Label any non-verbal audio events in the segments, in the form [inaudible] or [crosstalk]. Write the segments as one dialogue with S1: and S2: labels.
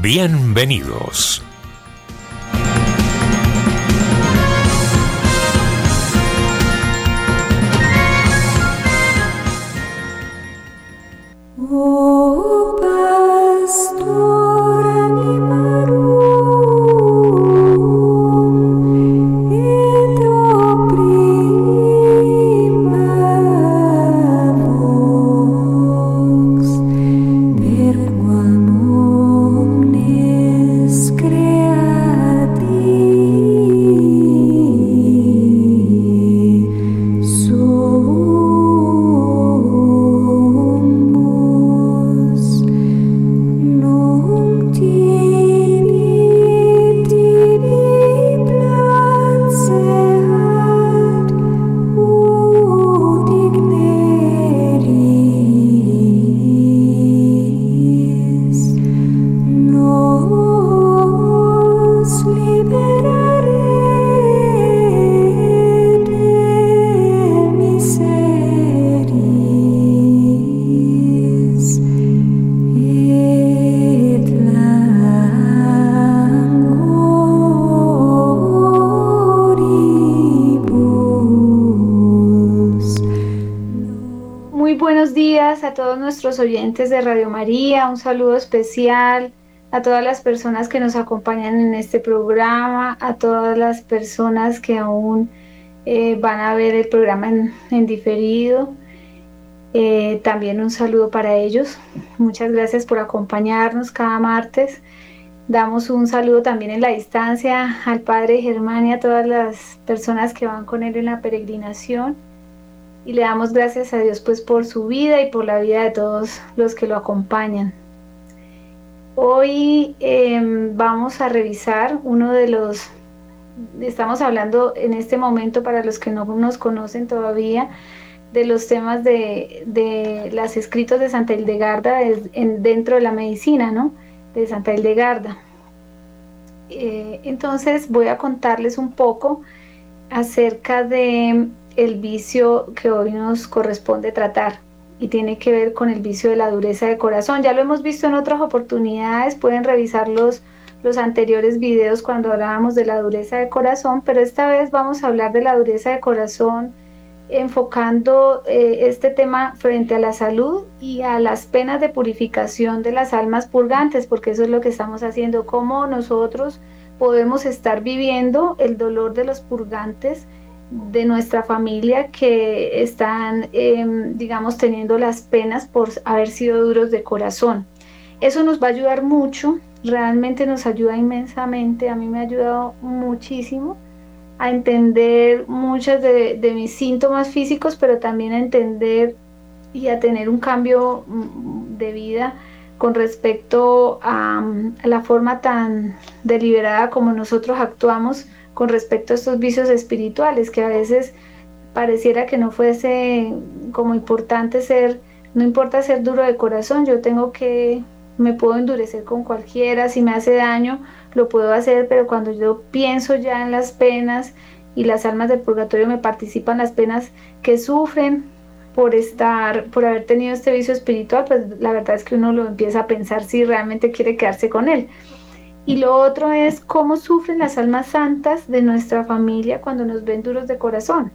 S1: Bienvenidos.
S2: Oyentes de Radio María, un saludo especial a todas las personas que nos acompañan en este programa, a todas las personas que aún eh, van a ver el programa en, diferido. Eh, también un saludo para ellos. Muchas gracias por acompañarnos cada martes. Damos un saludo también en la distancia al Padre Germán y a todas las personas que van con él en la peregrinación y le damos gracias a Dios pues por su vida y por la vida de todos los que lo acompañan. Hoy em, vamos a revisar uno de los, estamos hablando en este momento para los que no nos conocen todavía, de los temas de, de los escritos de Santa Hildegarda en, dentro de la medicina, ¿no? De Santa Hildegarda. Eh, entonces voy a contarles un poco acerca de el vicio que hoy nos corresponde tratar y tiene que ver con el vicio de la dureza de corazón. Ya lo hemos visto en otras oportunidades, pueden revisar los, los anteriores videos cuando hablábamos de la dureza de corazón, pero esta vez vamos a hablar de la dureza de corazón enfocando eh, este tema frente a la salud y a las penas de purificación de las almas purgantes, porque eso es lo que estamos haciendo, cómo nosotros podemos estar viviendo el dolor de los purgantes de nuestra familia que están, em, digamos, teniendo las penas por haber sido duros de corazón. Eso nos va a ayudar mucho, realmente nos ayuda inmensamente, a mí me ha ayudado muchísimo a entender muchos de, mis síntomas físicos, pero también a entender y a tener un cambio mm, de vida con respecto a la forma tan deliberada como nosotros actuamos con respecto a estos vicios espirituales, que a veces pareciera que no fuese como importante ser, no importa ser duro de corazón, yo tengo que, me puedo endurecer con cualquiera, si me hace daño, lo puedo hacer, pero cuando yo pienso ya en las penas y las almas del purgatorio me participan las penas que sufren por estar, por haber tenido este vicio espiritual, pues la verdad es que uno lo empieza a pensar si realmente quiere quedarse con él. Y lo otro es cómo sufren las almas santas de nuestra familia cuando nos ven duros de corazón.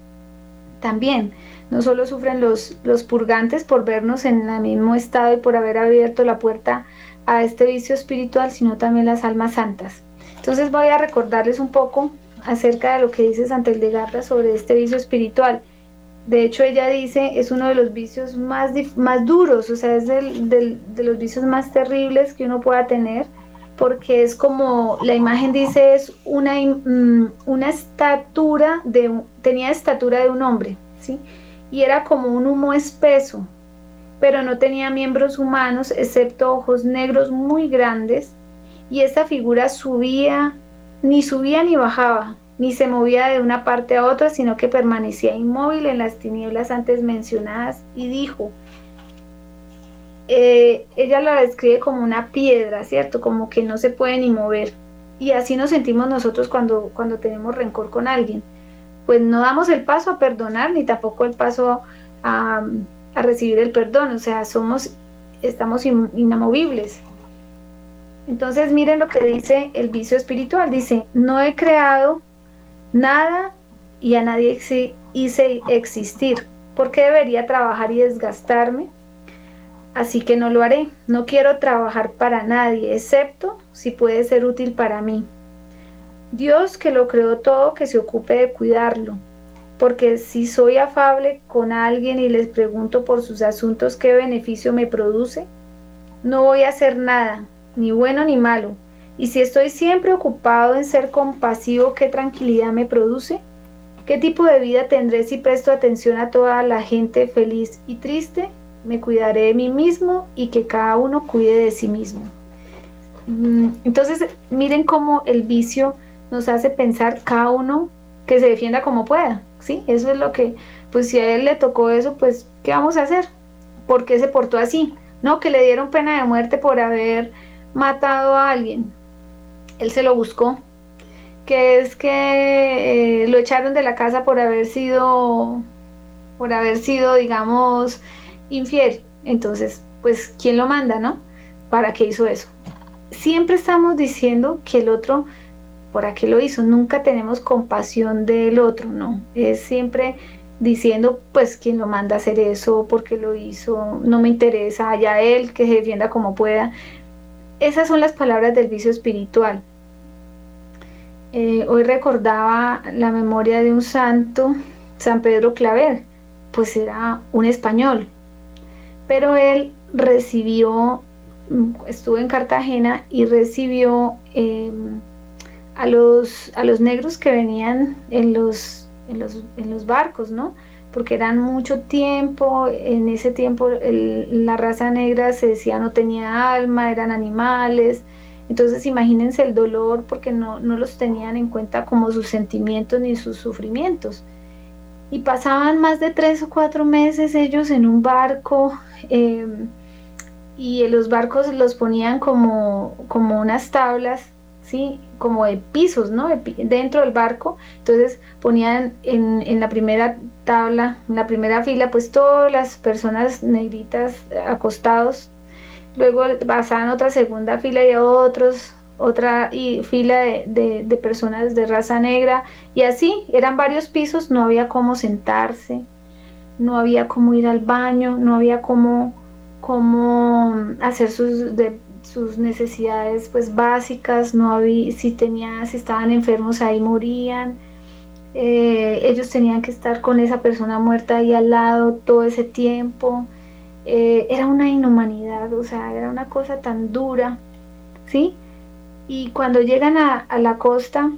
S2: También, no solo sufren los, los purgantes por vernos en el mismo estado y por haber abierto la puerta a este vicio espiritual, sino también las almas santas. Entonces voy a recordarles un poco acerca de lo que dice Santa Hildegarda sobre este vicio espiritual. De hecho, ella dice, es uno de los vicios más, más duros, o sea, es de los vicios más terribles que uno pueda tener porque es como la imagen dice es una, mm, una estatura de tenía estatura de un hombre, ¿sí? Y era como un humo espeso, pero no tenía miembros humanos excepto ojos negros muy grandes y esta figura subía ni subía ni bajaba, ni se movía de una parte a otra, sino que permanecía inmóvil en las tinieblas antes mencionadas y dijo, eh, ella la describe como una piedra, ¿cierto? Como que no se puede ni mover. Y así nos sentimos nosotros cuando, cuando tenemos rencor con alguien. Pues no damos el paso a perdonar ni tampoco el paso a, recibir el perdón. O sea, somos, estamos inamovibles. Entonces miren lo que dice el vicio espiritual. Dice, no he creado nada y a nadie hice existir. ¿Por qué debería trabajar y desgastarme? Así que no lo haré. No quiero trabajar para nadie, excepto si puede ser útil para mí. Dios que lo creó todo, que se ocupe de cuidarlo. Porque si soy afable con alguien y les pregunto por sus asuntos qué beneficio me produce, no voy a hacer nada, ni bueno ni malo. Y si estoy siempre ocupado en ser compasivo, ¿qué tranquilidad me produce? ¿Qué tipo de vida tendré si presto atención a toda la gente feliz y triste? Me cuidaré de mí mismo y que cada uno cuide de sí mismo. Mm, entonces, miren cómo el vicio nos hace pensar cada uno que se defienda como pueda, ¿sí? Eso es lo que, pues si a él le tocó eso, pues, ¿qué vamos a hacer? ¿Por qué se portó así? No, que le dieron pena de muerte por haber matado a alguien. Él se lo buscó. Que es que eh, lo echaron de la casa por haber sido, por haber sido, digamos, infiel. Entonces, pues, ¿quién lo manda, no? ¿Para qué hizo eso? Siempre estamos diciendo que el otro, ¿por qué lo hizo? Nunca tenemos compasión del otro, ¿no? Es siempre diciendo pues quién lo manda a hacer eso, porque lo hizo, no me interesa, allá él que se defienda como pueda. Esas son las palabras del vicio espiritual. Eh, hoy recordaba la memoria de un santo, San Pedro Claver, pues era un español, pero él recibió, estuvo en Cartagena y recibió em, a, los, a los negros que venían en los en los, en los barcos, ¿no? Porque eran mucho tiempo, en ese tiempo la raza negra se decía no tenía alma, eran animales, entonces imagínense el dolor porque no, no los tenían en cuenta como sus sentimientos ni sus sufrimientos. Y pasaban más de tres o cuatro meses ellos en un barco em, y en los barcos los ponían como, como unas tablas como de pisos, ¿no? dentro del barco. Entonces ponían en, la primera tabla, en la primera fila, pues todas las personas negritas acostados. Luego pasaban otra segunda fila y otros, otra y fila de, de, personas de raza negra. Y así, eran varios pisos, no había cómo sentarse, no había cómo ir al baño, no había cómo, cómo hacer sus sus necesidades pues básicas, no había, si tenían, si estaban enfermos ahí morían, eh, ellos tenían que estar con esa persona muerta ahí al lado todo ese tiempo, eh, era una inhumanidad, o sea, era una cosa tan dura, ¿sí? Y cuando llegan a, la costa,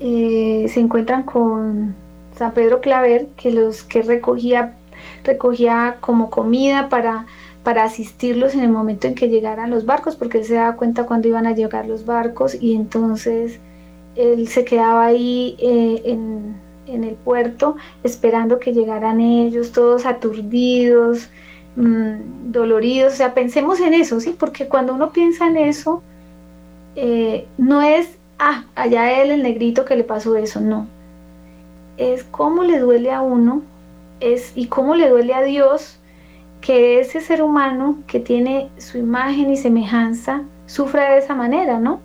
S2: eh, se encuentran con San Pedro Claver, que los que recogía, recogía como comida para para asistirlos en el momento en que llegaran los barcos, porque él se daba cuenta cuando iban a llegar los barcos y entonces él se quedaba ahí eh, en, el puerto esperando que llegaran ellos, todos aturdidos, mm, doloridos. O sea, pensemos en eso, ¿sí? Porque cuando uno piensa en eso, eh, no es, ah, allá él, el negrito que le pasó eso, no. Es cómo le duele a uno es, y cómo le duele a Dios que ese ser humano que tiene su imagen y semejanza sufra de esa manera, ¿no?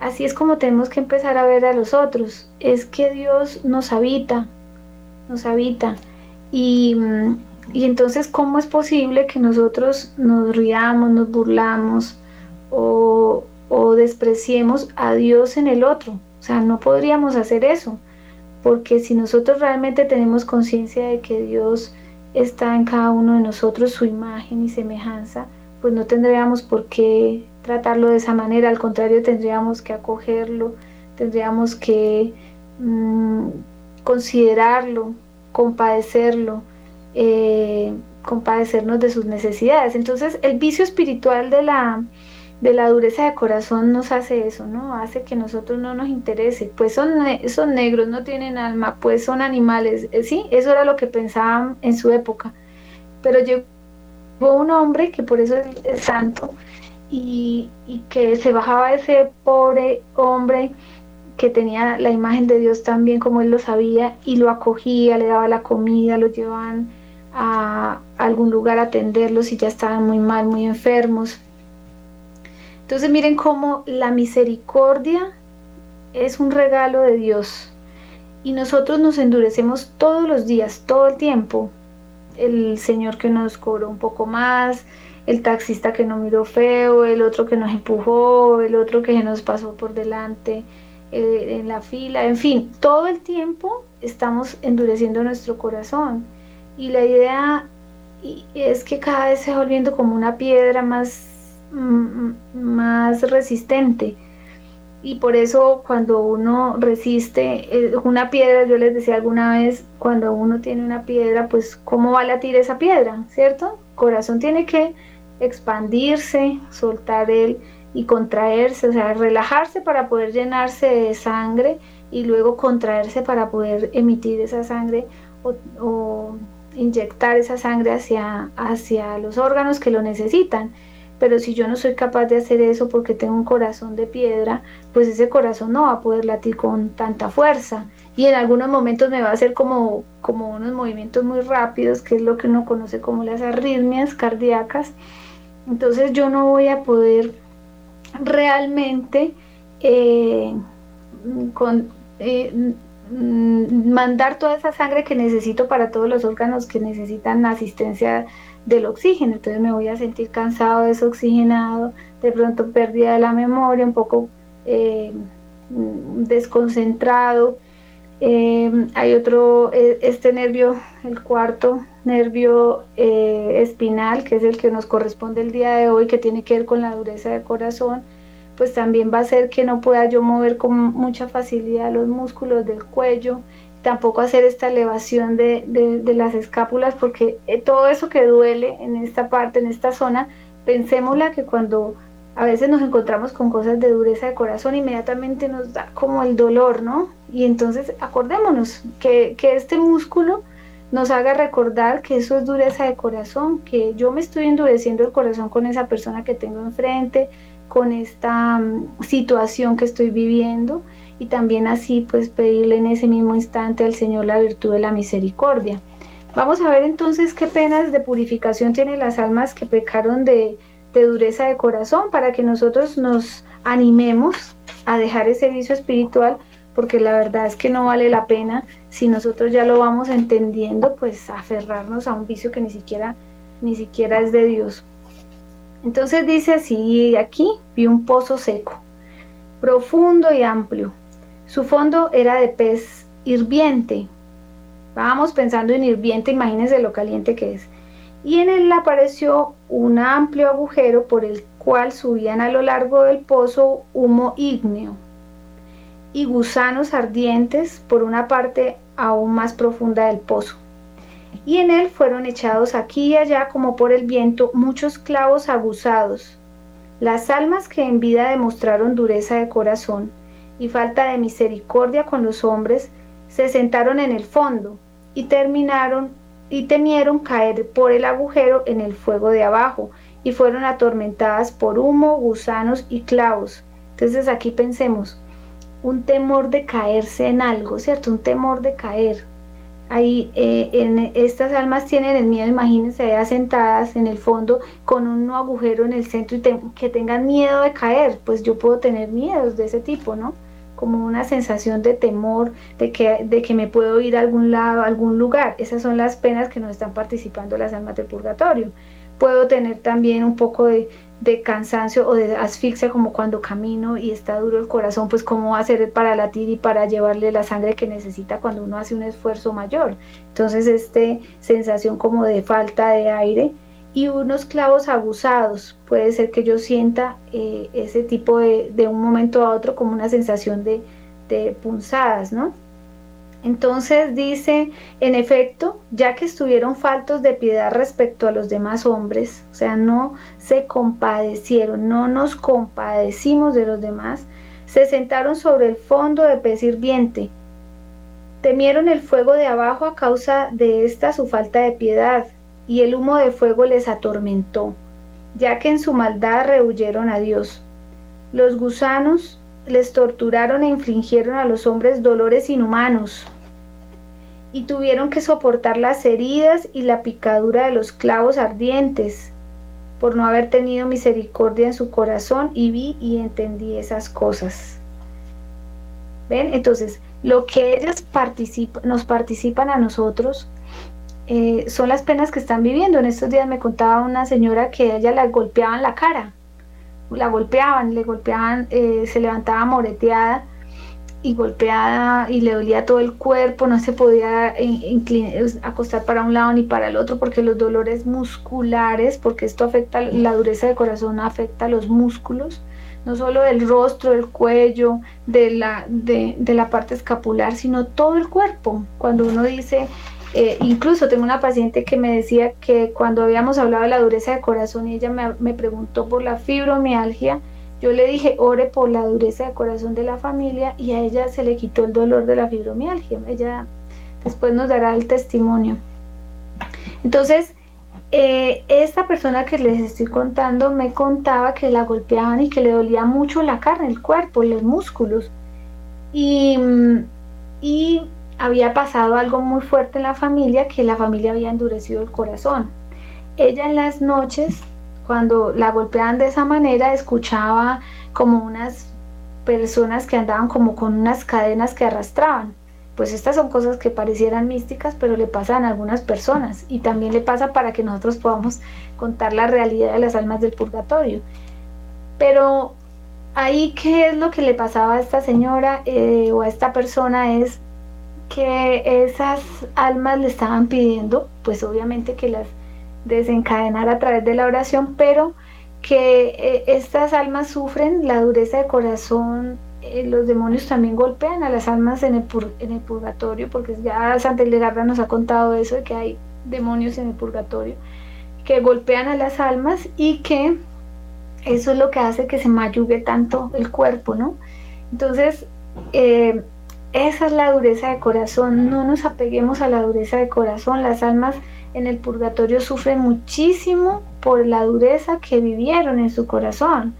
S2: Así es como tenemos que empezar a ver a los otros. Es que Dios nos habita, nos habita. Y, y entonces, ¿cómo es posible que nosotros nos riamos, nos burlamos o, o despreciemos a Dios en el otro? O sea, no podríamos hacer eso. Porque si nosotros realmente tenemos conciencia de que Dios está en cada uno de nosotros su imagen y semejanza, pues no tendríamos por qué tratarlo de esa manera, al contrario tendríamos que acogerlo, tendríamos que mm, considerarlo, compadecerlo, eh, compadecernos de sus necesidades. Entonces el vicio espiritual de la, de la dureza de corazón nos hace eso, ¿no? Hace que nosotros no nos interese. Pues son, son negros, no tienen alma, pues son animales. Eh, sí, eso era lo que pensaban en su época. Pero llegó un hombre que por eso es, santo y, y, que se bajaba ese pobre hombre que tenía la imagen de Dios tan bien como él lo sabía y lo acogía, le daba la comida, lo llevaban a algún lugar a atenderlos si ya estaban muy mal, muy enfermos Entonces miren cómo la misericordia es un regalo de Dios y nosotros nos endurecemos todos los días, todo el tiempo. El Señor que nos cobró un poco más, el taxista que no miró feo, el otro que nos empujó, el otro que nos pasó por delante eh, en la fila, en fin, todo el tiempo estamos endureciendo nuestro corazón. Y la idea es que cada vez se va volviendo como una piedra más, más resistente. Y por eso cuando uno resiste eh, una piedra, yo les decía alguna vez, cuando uno tiene una piedra, pues ¿cómo va a latir esa piedra? ¿Cierto? corazón tiene que expandirse, soltar él y contraerse, o sea, relajarse para poder llenarse de sangre y luego contraerse para poder emitir esa sangre o, inyectar esa sangre hacia, hacia los órganos que lo necesitan. Pero si yo no soy capaz de hacer eso porque tengo un corazón de piedra, pues ese corazón no va a poder latir con tanta fuerza. Y en algunos momentos me va a hacer como, como unos movimientos muy rápidos, que es lo que uno conoce como las arritmias cardíacas entonces yo no voy a poder realmente eh, eh, mandar toda esa sangre que necesito para todos los órganos que necesitan asistencia del oxígeno. Entonces me voy a sentir cansado, desoxigenado, de pronto pérdida de la memoria, un poco eh, desconcentrado. hay otro, este nervio, el cuarto, nervio eh, espinal, que es el que nos corresponde el día de hoy, que tiene que ver con la dureza del corazón, pues también va a ser que no pueda yo mover con mucha facilidad los músculos del cuello, tampoco hacer esta elevación de, de, las escápulas, porque eh, todo eso que duele en esta parte, en esta zona, pensémosla que cuando a veces nos encontramos con cosas de dureza de corazón, inmediatamente nos da como el dolor, ¿no? Y entonces acordémonos que, que este músculo, nos haga recordar que eso es dureza de corazón, que yo me estoy endureciendo el corazón con esa persona que tengo enfrente, con esta mm, situación que estoy viviendo y también así pues pedirle en ese mismo instante al Señor la virtud de la misericordia. Vamos a ver entonces qué penas de purificación tienen las almas que pecaron de, de dureza de corazón para que nosotros nos animemos a dejar ese vicio espiritual porque la verdad es que no vale la pena si nosotros ya lo vamos entendiendo, pues aferrarnos a un vicio que ni siquiera ni siquiera es de Dios. Entonces dice así, aquí vi un pozo seco, profundo y amplio. Su fondo era de pez hirviente. Vamos pensando en hirviente, imagínense lo caliente que es. Y en él apareció un amplio agujero por el cual subían a lo largo del pozo humo ígneo y gusanos ardientes por una parte aún más profunda del pozo. Y en él fueron echados aquí y allá como por el viento muchos clavos aguzados. Las almas que en vida demostraron dureza de corazón y falta de misericordia con los hombres, se sentaron en el fondo y terminaron y temieron caer por el agujero en el fuego de abajo y fueron atormentadas por humo, gusanos y clavos. Entonces aquí pensemos, un temor de caerse en algo, ¿cierto? Un temor de caer. Ahí eh, en estas almas tienen el miedo, imagínense allá sentadas en el fondo con un agujero en el centro y que tengan miedo de caer, pues yo puedo tener miedos de ese tipo, ¿no? Como una sensación de temor, de que, de que me puedo ir a algún lado, a algún lugar. Esas son las penas que nos están participando las almas del purgatorio. Puedo tener también un poco de, de cansancio o de asfixia como cuando camino y está duro el corazón, pues cómo va hacer para latir y para llevarle la sangre que necesita cuando uno hace un esfuerzo mayor. Entonces, este sensación como de falta de aire y unos clavos abusados. Puede ser que yo sienta eh, ese tipo de, de, un momento a otro como una sensación de, de punzadas, ¿no? Entonces dice, en efecto, ya que estuvieron faltos de piedad respecto a los demás hombres, o sea, no se compadecieron, no nos compadecimos de los demás, se sentaron sobre el fondo de pez hirviente. Temieron el fuego de abajo a causa de esta su falta de piedad, y el humo de fuego les atormentó, ya que en su maldad rehuyeron a Dios. Los gusanos les torturaron e infligieron a los hombres dolores inhumanos, y tuvieron que soportar las heridas y la picadura de los clavos ardientes. por no haber tenido misericordia en su corazón y vi y entendí esas cosas. ¿Ven? Entonces, lo que ellas nos participan a nosotros eh, son las penas que están viviendo. En estos días me contaba una señora que a ella la golpeaban la cara, la golpeaban, le golpeaban, eh, se levantaba moreteada y golpeada y le dolía todo el cuerpo, no se podía acostar para un lado ni para el otro porque los dolores musculares, porque esto afecta la dureza del corazón, afecta los músculos, no solo del rostro, del cuello, de la, de, la parte escapular, sino todo el cuerpo. Cuando uno dice, eh, incluso tengo una paciente que me decía que cuando habíamos hablado de la dureza del corazón y ella me, preguntó por la fibromialgia, yo le dije, ore por la dureza de corazón de la familia y a ella se le quitó el dolor de la fibromialgia. Ella después nos dará el testimonio. Entonces, eh, esta persona que les estoy contando me contaba que la golpeaban y que le dolía mucho la carne, el cuerpo, los músculos. Y, y había pasado algo muy fuerte en la familia, que la familia había endurecido el corazón. Ella en las noches cuando la golpeaban de esa manera, escuchaba como unas personas que andaban como con unas cadenas que arrastraban. Pues estas son cosas que parecieran místicas, pero le pasan a algunas personas y también le pasa para que nosotros podamos contar la realidad de las almas del purgatorio. Pero ahí, ¿qué es lo que le pasaba a esta señora eh, o a esta persona? Es que esas almas le estaban pidiendo, pues obviamente que las desencadenar a través de la oración, pero que eh, estas almas sufren la dureza de corazón, eh, los demonios también golpean a las almas en el, en el purgatorio, porque ya Santa Hildegarda nos ha contado eso, de que hay demonios en el purgatorio, que golpean a las almas y que eso es lo que hace que se mayugue tanto el cuerpo, ¿no? Entonces, eh, esa es la dureza de corazón, no nos apeguemos a la dureza de corazón, las almas en el purgatorio sufren muchísimo por la dureza que vivieron en su corazón.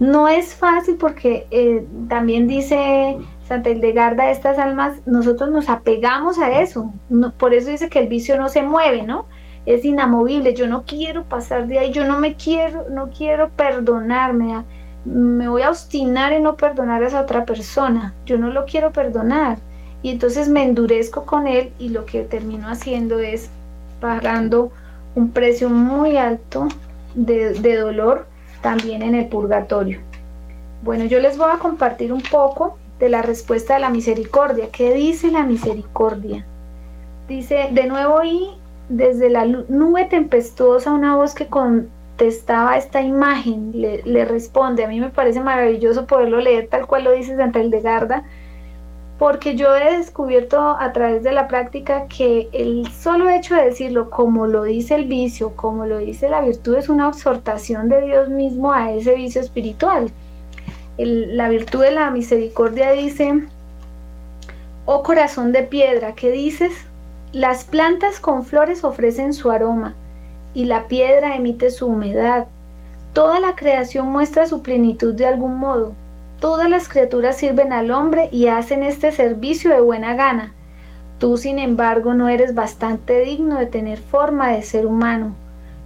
S2: No es fácil porque eh, también dice Santa Hildegarda, estas almas, nosotros nos apegamos a eso. por eso dice que el vicio no se mueve, ¿no? Es inamovible. Yo no quiero pasar de ahí, yo no me quiero, no quiero perdonarme. Me voy a obstinar en no perdonar a esa otra persona. Yo no lo quiero perdonar. Y entonces me endurezco con él y lo que termino haciendo es pagando un precio muy alto de, dolor también en el purgatorio. Bueno, yo les voy a compartir un poco de la respuesta de la misericordia. ¿Qué dice la misericordia? Dice, de nuevo y desde la nube tempestuosa una voz que contestaba esta imagen, le, responde. A mí me parece maravilloso poderlo leer tal cual lo dice Santa Hildegarda, porque yo he descubierto a través de la práctica que el solo hecho de decirlo como lo dice el vicio, como lo dice la virtud, es una exhortación de Dios mismo a ese vicio espiritual. la virtud de la misericordia dice, oh corazón de piedra, ¿qué dices? Las plantas con flores ofrecen su aroma y la piedra emite su humedad. Toda la creación muestra su plenitud de algún modo Todas las criaturas sirven al hombre y hacen este servicio de buena gana. Tú, sin embargo, no eres bastante digno de tener forma de ser humano.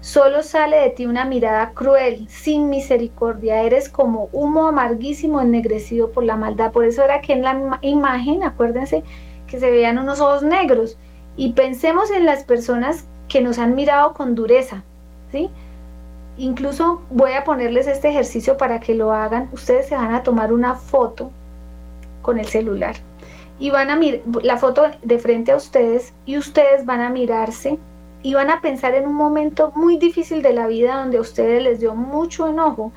S2: Solo sale de ti una mirada cruel, sin misericordia. Eres como humo amarguísimo ennegrecido por la maldad. Por eso era que en la imagen, acuérdense, que se veían unos ojos negros. Y pensemos en las personas que nos han mirado con dureza, ¿sí? Incluso voy a ponerles este ejercicio para que lo hagan. Ustedes se van a tomar una foto con el celular y van a mirar la foto de frente a ustedes y ustedes van a mirarse y van a pensar en un momento muy difícil de la vida donde a ustedes les dio mucho enojo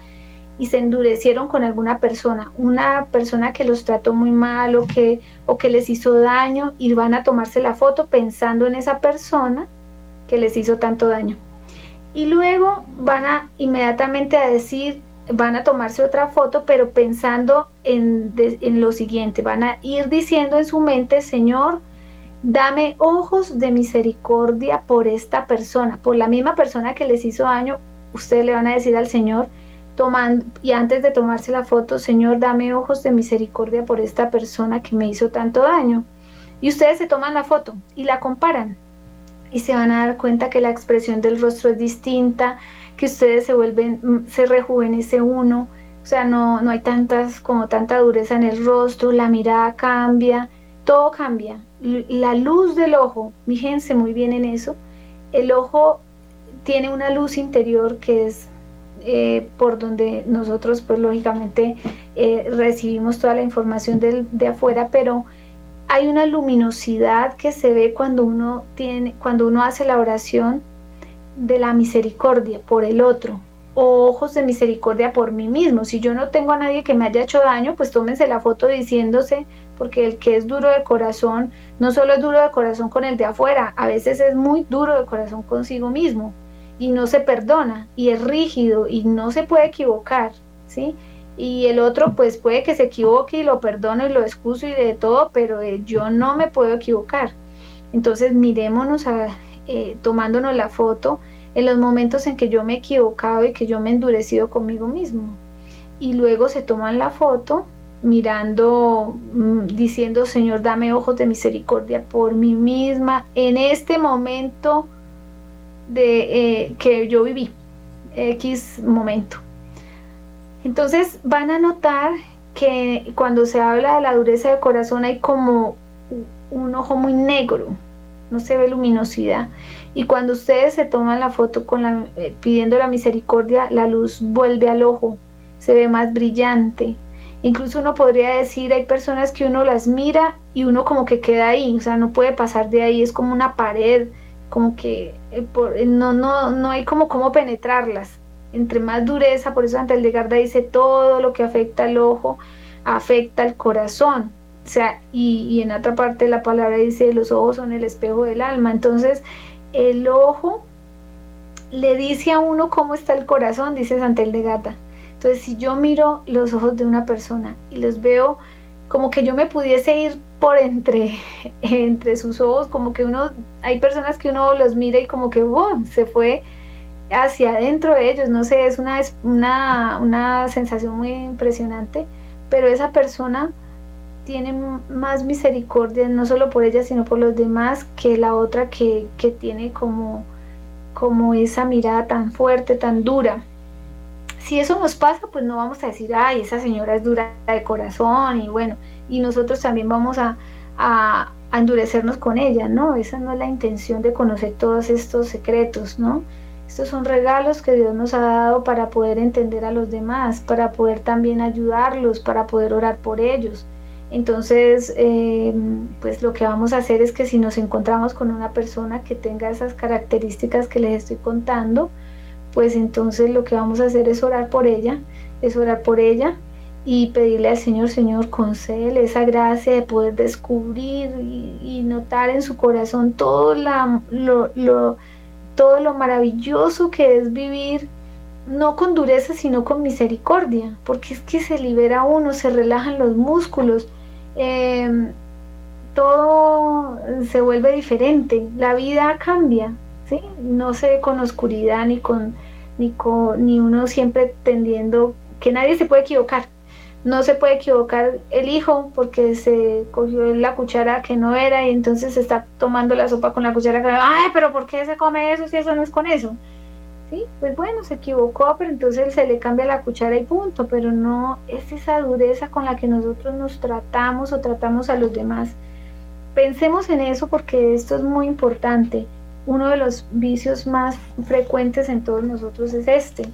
S2: y se endurecieron con alguna persona, una persona que los trató muy mal o que, o que les hizo daño y van a tomarse la foto pensando en esa persona que les hizo tanto daño. Y luego van a inmediatamente a decir, van a tomarse otra foto, pero pensando en, en, lo siguiente, van a ir diciendo en su mente, Señor, dame ojos de misericordia por esta persona, por la misma persona que les hizo daño, ustedes le van a decir al Señor, tomando, y antes de tomarse la foto, Señor, dame ojos de misericordia por esta persona que me hizo tanto daño. Y ustedes se toman la foto y la comparan y se van a dar cuenta que la expresión del rostro es distinta, que ustedes se vuelven, mm, se rejuvenece uno, o sea, no, no hay tantas, como tanta dureza en el rostro, la mirada cambia, todo cambia. La luz del ojo, fíjense muy bien en eso, el ojo tiene una luz interior que es eh, por donde nosotros pues lógicamente eh, recibimos toda la información de afuera, pero hay una luminosidad que se ve cuando uno tiene, cuando uno hace la oración de la misericordia por el otro ojos de misericordia por mí mismo. Si yo no tengo a nadie que me haya hecho daño, pues tómense la foto diciéndose, porque el que es duro de corazón, no solo es duro de corazón con el de afuera, a veces es muy duro de corazón consigo mismo y no se perdona y es rígido y no se puede equivocar, ¿sí? Y el otro pues puede que se equivoque y lo perdono y lo excuso y de todo, pero eh, yo no me puedo equivocar. Entonces mirémonos a, eh, tomándonos la foto en los momentos en que yo me he equivocado y que yo me he endurecido conmigo mismo. Y luego se toman la foto mirando, mm, diciendo, Señor, dame ojos de misericordia por mí misma en este momento de eh, que yo viví, X momento. Entonces van a notar que cuando se habla de la dureza del corazón hay como un ojo muy negro, no se ve luminosidad. Y cuando ustedes se toman la foto con la, eh, pidiendo la misericordia, la luz vuelve al ojo, se ve más brillante. Incluso uno podría decir, hay personas que uno las mira y uno como que queda ahí, o sea, no puede pasar de ahí, es como una pared, como que eh, eh, no, no, no hay como cómo penetrarlas. Entre más dureza, por eso Garda dice, todo lo que afecta al ojo afecta al corazón. O sea, y, y en otra parte la palabra dice, los ojos son el espejo del alma. Entonces, el ojo le dice a uno cómo está el corazón, dice Santel de Gata. Entonces, si yo miro los ojos de una persona y los veo como que yo me pudiese ir por entre, [laughs] entre sus ojos, como que uno, hay personas que uno los mira y como que se fue hacia adentro de ellos, no sé, es una, una, una sensación muy impresionante, pero esa persona tiene más misericordia, no solo por ella, sino por los demás, que la otra que, tiene como, como esa mirada tan fuerte, tan dura. Si eso nos pasa, pues no vamos a decir, ay, esa señora es dura de corazón y bueno, y nosotros también vamos a, a endurecernos con ella, ¿no? Esa no es la intención de conocer todos estos secretos, ¿no? Estos son regalos que Dios nos ha dado para poder entender a los demás, para poder también ayudarlos, para poder orar por ellos. Entonces, eh, pues lo que vamos a hacer es que si nos encontramos con una persona que tenga esas características que les estoy contando, pues entonces lo que vamos a hacer es orar por ella, es orar por ella y pedirle al Señor, Señor, concédele esa gracia de poder descubrir y, notar en su corazón todo, lo, todo lo maravilloso que es vivir no con dureza, sino con misericordia, porque es que se libera uno, se relajan los músculos, Em, todo se vuelve diferente, la vida cambia, ¿sí? no se ve con oscuridad ni con, ni con ni uno siempre tendiendo que nadie se puede equivocar. No se puede equivocar el hijo porque se cogió la cuchara que no era y entonces está tomando la sopa con la cuchara que ay, pero ¿por qué se come eso si eso no es con eso? Pues bueno, se equivocó, pero entonces se le cambia la cuchara y punto, pero no es esa dureza con la que nosotros nos tratamos o tratamos a los demás. Pensemos en eso porque esto es muy importante. Uno de los vicios más frecuentes en todos nosotros es este.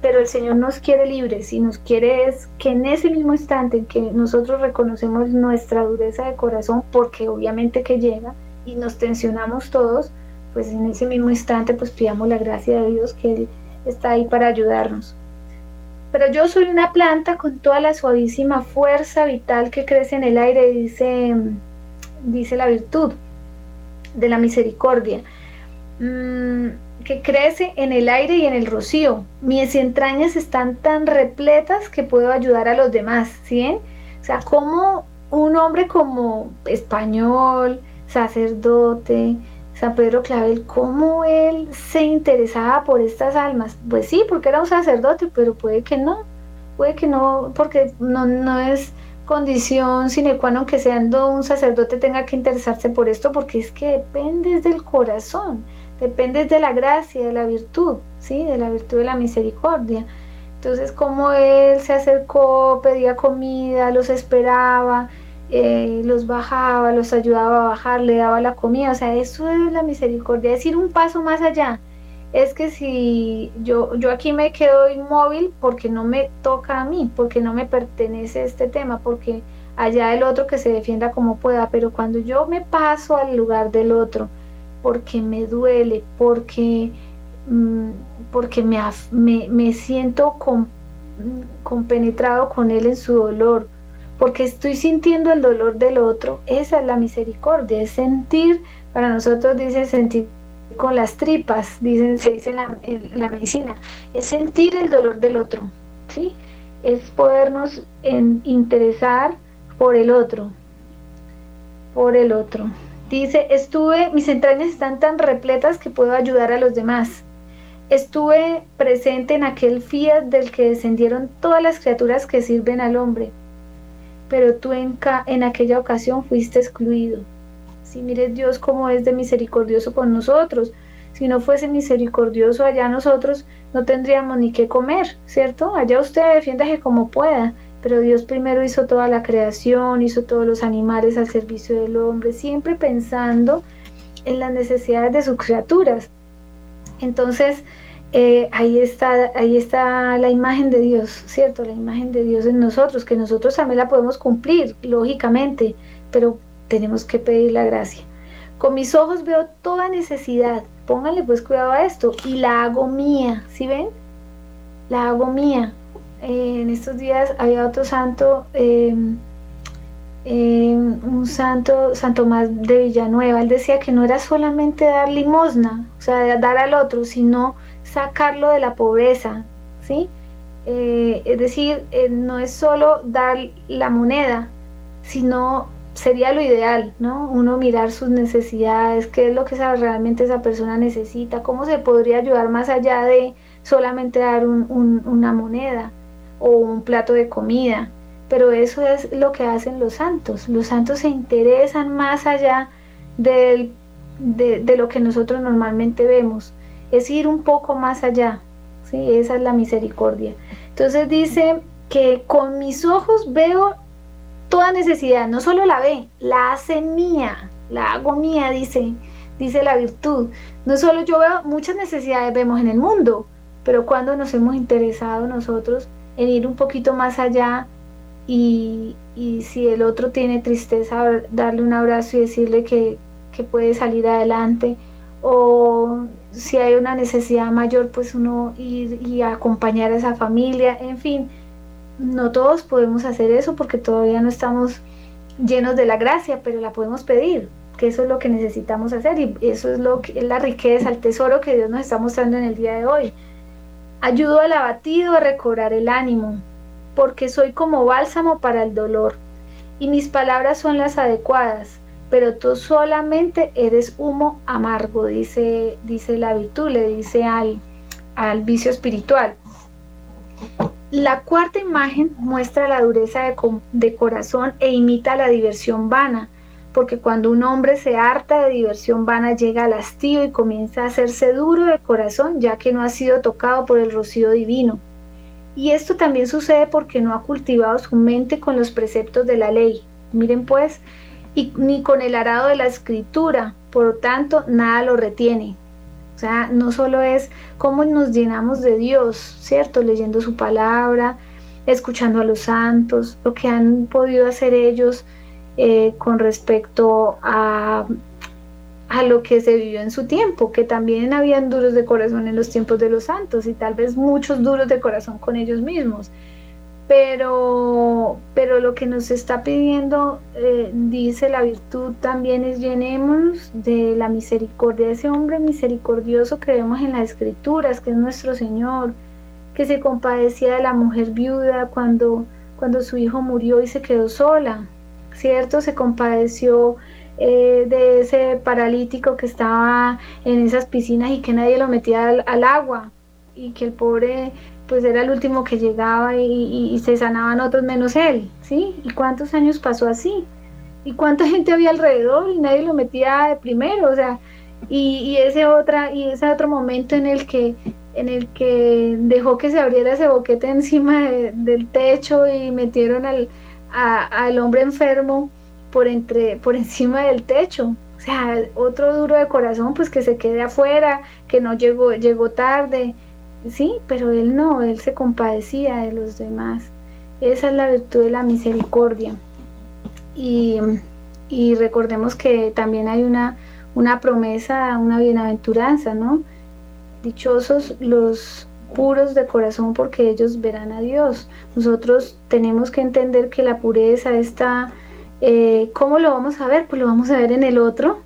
S2: Pero el Señor nos quiere libres y nos quiere es que en ese mismo instante en que nosotros reconocemos nuestra dureza de corazón, porque obviamente que llega y nos tensionamos todos, pues en ese mismo instante pues pidamos la gracia de Dios que Él está ahí para ayudarnos. Pero yo soy una planta con toda la suavísima fuerza vital que crece en el aire, dice, dice la virtud de la misericordia, mm, que crece en el aire y en el rocío. Mis entrañas están tan repletas que puedo ayudar a los demás, ¿sí? O sea, como un hombre como español, sacerdote, San Pedro Clavel, cómo él se interesaba por estas almas. Pues sí, porque era un sacerdote, pero puede que no, puede que no, porque no, no es condición sine qua non que siendo un sacerdote tenga que interesarse por esto, porque es que depende del corazón, depende de la gracia, de la virtud, ¿sí? De la virtud de la misericordia. Entonces, como él se acercó, pedía comida, los esperaba, eh, los bajaba, los ayudaba a bajar, le daba la comida, o sea, eso es la misericordia, es ir un paso más allá. Es que si yo, yo aquí me quedo inmóvil porque no me toca a mí, porque no me pertenece este tema, porque allá el otro que se defienda como pueda, pero cuando yo me paso al lugar del otro, porque me duele, porque, mm, porque me, me, siento con, compenetrado con él en su dolor, porque estoy sintiendo el dolor del otro, esa es la misericordia, es sentir, para nosotros dice sentir con las tripas, dicen, se dice en la, la medicina, es sentir el dolor del otro, ¿sí? es podernos interesar por el otro, por el otro. Dice, estuve, mis entrañas están tan repletas que puedo ayudar a los demás. Estuve presente en aquel fiat del que descendieron todas las criaturas que sirven al hombre, pero tú en, en aquella ocasión fuiste excluido. Si mires Dios como es de misericordioso con nosotros, si no fuese misericordioso allá nosotros no tendríamos ni qué comer, ¿cierto? Allá usted defiéndase como pueda, pero Dios primero hizo toda la creación, hizo todos los animales al servicio del hombre, siempre pensando en las necesidades de sus criaturas. Entonces, eh, ahí, está, ahí está la imagen de Dios, ¿cierto? La imagen de Dios en nosotros, que nosotros también la podemos cumplir, lógicamente, pero tenemos que pedir la gracia. Con mis ojos veo toda necesidad, pónganle pues cuidado a esto, y la hago mía, ¿sí ven? La hago mía, en estos días había otro santo, em, em, un santo, Santo Tomás de Villanueva, él decía que no era solamente dar limosna, o sea, dar al otro, sino sacarlo de la pobreza, ¿sí? Eh, es decir, eh, no es solo dar la moneda, sino sería lo ideal, ¿no? Uno mirar sus necesidades, qué es lo que realmente esa persona necesita, cómo se podría ayudar más allá de solamente dar una moneda o un plato de comida, pero eso es lo que hacen los santos. Los santos se interesan más allá de, de, lo que nosotros normalmente vemos, es ir un poco más allá. ¿sí? Esa es la misericordia. Entonces dice que con mis ojos veo toda necesidad, no solo la ve, la hace mía, la hago mía, dice, dice la virtud. No solo yo veo, muchas necesidades vemos en el mundo, pero cuando nos hemos interesado nosotros en ir un poquito más allá y, si el otro tiene tristeza, darle un abrazo y decirle que, puede salir adelante o si hay una necesidad mayor, pues uno ir y acompañar a esa familia, en fin, no todos podemos hacer eso porque todavía no estamos llenos de la gracia, pero la podemos pedir, que eso es lo que necesitamos hacer y eso es lo que es la riqueza, el tesoro que Dios nos está mostrando en el día de hoy. Ayudo al abatido a recobrar el ánimo, porque soy como bálsamo para el dolor, y mis palabras son las adecuadas, pero tú solamente eres humo amargo, dice, dice la virtud, le dice al, al vicio espiritual. La cuarta imagen muestra la dureza de, de corazón e imita la diversión vana porque cuando un hombre se harta de diversión vana llega al hastío y comienza a hacerse duro de corazón ya que no ha sido tocado por el rocío divino. Y esto también sucede porque no ha cultivado su mente con los preceptos de la ley. Miren pues, y ni con el arado de la escritura, por lo tanto nada lo retiene. O sea, no solo es cómo nos llenamos de Dios, ¿cierto? Leyendo su palabra, escuchando a los santos, lo que han podido hacer ellos eh, con respecto a, a lo que se vivió en su tiempo, que también habían duros de corazón en los tiempos de los santos y tal vez muchos duros de corazón con ellos mismos. Pero, pero lo que nos está pidiendo, eh, dice la virtud, también es llenémonos de la misericordia, de ese hombre misericordioso que vemos en las escrituras, que es nuestro Señor, que se compadecía de la mujer viuda cuando, cuando su hijo murió y se quedó sola, ¿cierto? Se compadeció eh, de ese paralítico que estaba en esas piscinas y que nadie lo metía al, agua y que el pobre pues era el último que llegaba y, se sanaban otros menos él, ¿sí? ¿Y cuántos años pasó así? ¿Y cuánta [laughs] gente había alrededor y nadie lo metía de primero? O sea, Y, ese otra, y ese otro momento en el que en el que dejó que se abriera ese boquete encima del techo y metieron al, al hombre enfermo por entre por [laughs] encima del techo o sea, otro duro de corazón, pues que se quede afuera, que no llegó, llegó tarde. Sí, pero él no, él se compadecía de los demás. Esa es la virtud de la misericordia. Y, y recordemos que también hay una, una promesa, una bienaventuranza, ¿no? Dichosos los puros de corazón porque ellos verán a Dios. Nosotros tenemos que entender que la pureza está eh, ¿Cómo lo vamos a ver? Pues lo vamos a ver en el otro,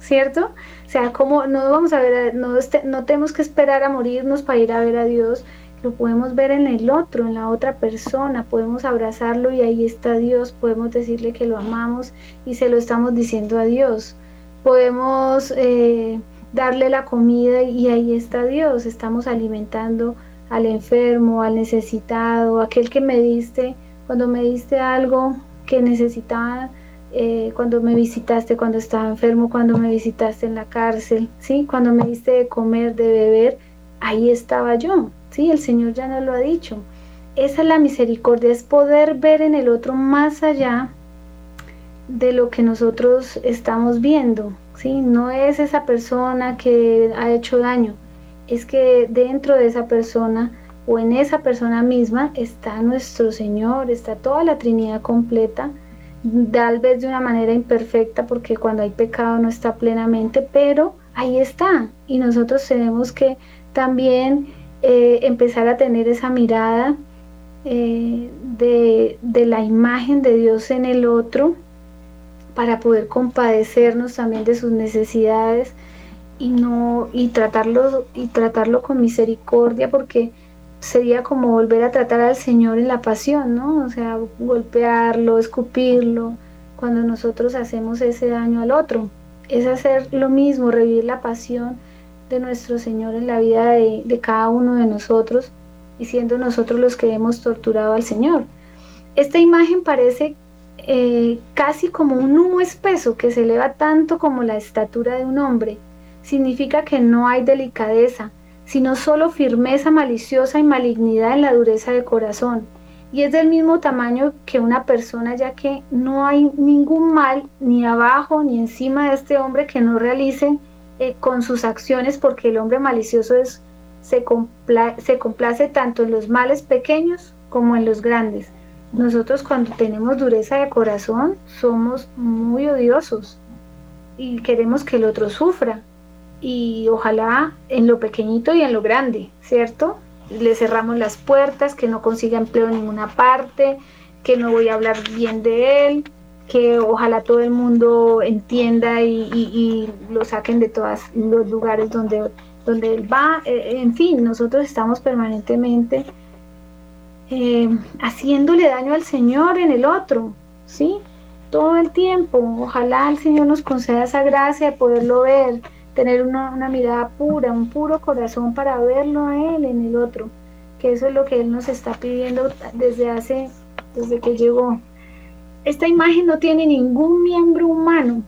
S2: ¿cierto? O sea, ¿cómo no vamos a ver, no, este, no tenemos que esperar a morirnos para ir a ver a Dios, lo podemos ver en el otro, en la otra persona, podemos abrazarlo y ahí está Dios, podemos decirle que lo amamos y se lo estamos diciendo a Dios. Podemos eh, darle la comida y ahí está Dios, estamos alimentando al enfermo, al necesitado, aquel que me diste, cuando me diste algo, que necesitaba eh, cuando me visitaste, cuando estaba enfermo, cuando me visitaste en la cárcel, ¿sí? Cuando me diste de comer, de beber, ahí estaba yo, ¿sí? El Señor ya nos lo ha dicho. Esa es la misericordia, es poder ver en el otro más allá de lo que nosotros estamos viendo, ¿sí? No es esa persona que ha hecho daño, es que dentro de esa persona o en esa persona misma está nuestro Señor, está toda la Trinidad completa, tal vez de una manera imperfecta porque cuando hay pecado no está plenamente, pero ahí está y nosotros tenemos que también eh, empezar a tener esa mirada eh, de, de la imagen de Dios en el otro para poder compadecernos también de sus necesidades y no y tratarlo y tratarlo con misericordia porque sería como volver a tratar al Señor en la pasión, ¿no? O sea, golpearlo, escupirlo, cuando nosotros hacemos ese daño al otro. Es hacer lo mismo, revivir la pasión de nuestro Señor en la vida de, cada uno de nosotros y siendo nosotros los que hemos torturado al Señor. Esta imagen parece eh, casi como un humo espeso que se eleva tanto como la estatura de un hombre. Significa que no hay delicadeza, sino solo firmeza maliciosa y malignidad en la dureza de corazón. Y es del mismo tamaño que una persona, ya que no hay ningún mal ni abajo ni encima de este hombre que no realice eh, con sus acciones, porque el hombre malicioso se, se complace tanto en los males pequeños como en los grandes. Nosotros cuando tenemos dureza de corazón somos muy odiosos y queremos que el otro sufra y ojalá en lo pequeñito y en lo grande, ¿cierto? Le cerramos las puertas, que no consiga empleo en ninguna parte, que no voy a hablar bien de él, que ojalá todo el mundo entienda y, lo saquen de todos los lugares donde, donde él va. Eh, en fin, nosotros estamos permanentemente eh, haciéndole daño al Señor en el otro, ¿sí? Todo el tiempo. Ojalá el Señor nos conceda esa gracia de poderlo ver, tener una, mirada pura, un puro corazón para verlo a Él en el otro, que eso es lo que Él nos está pidiendo desde hace, desde que llegó. Esta imagen no tiene ningún miembro humano,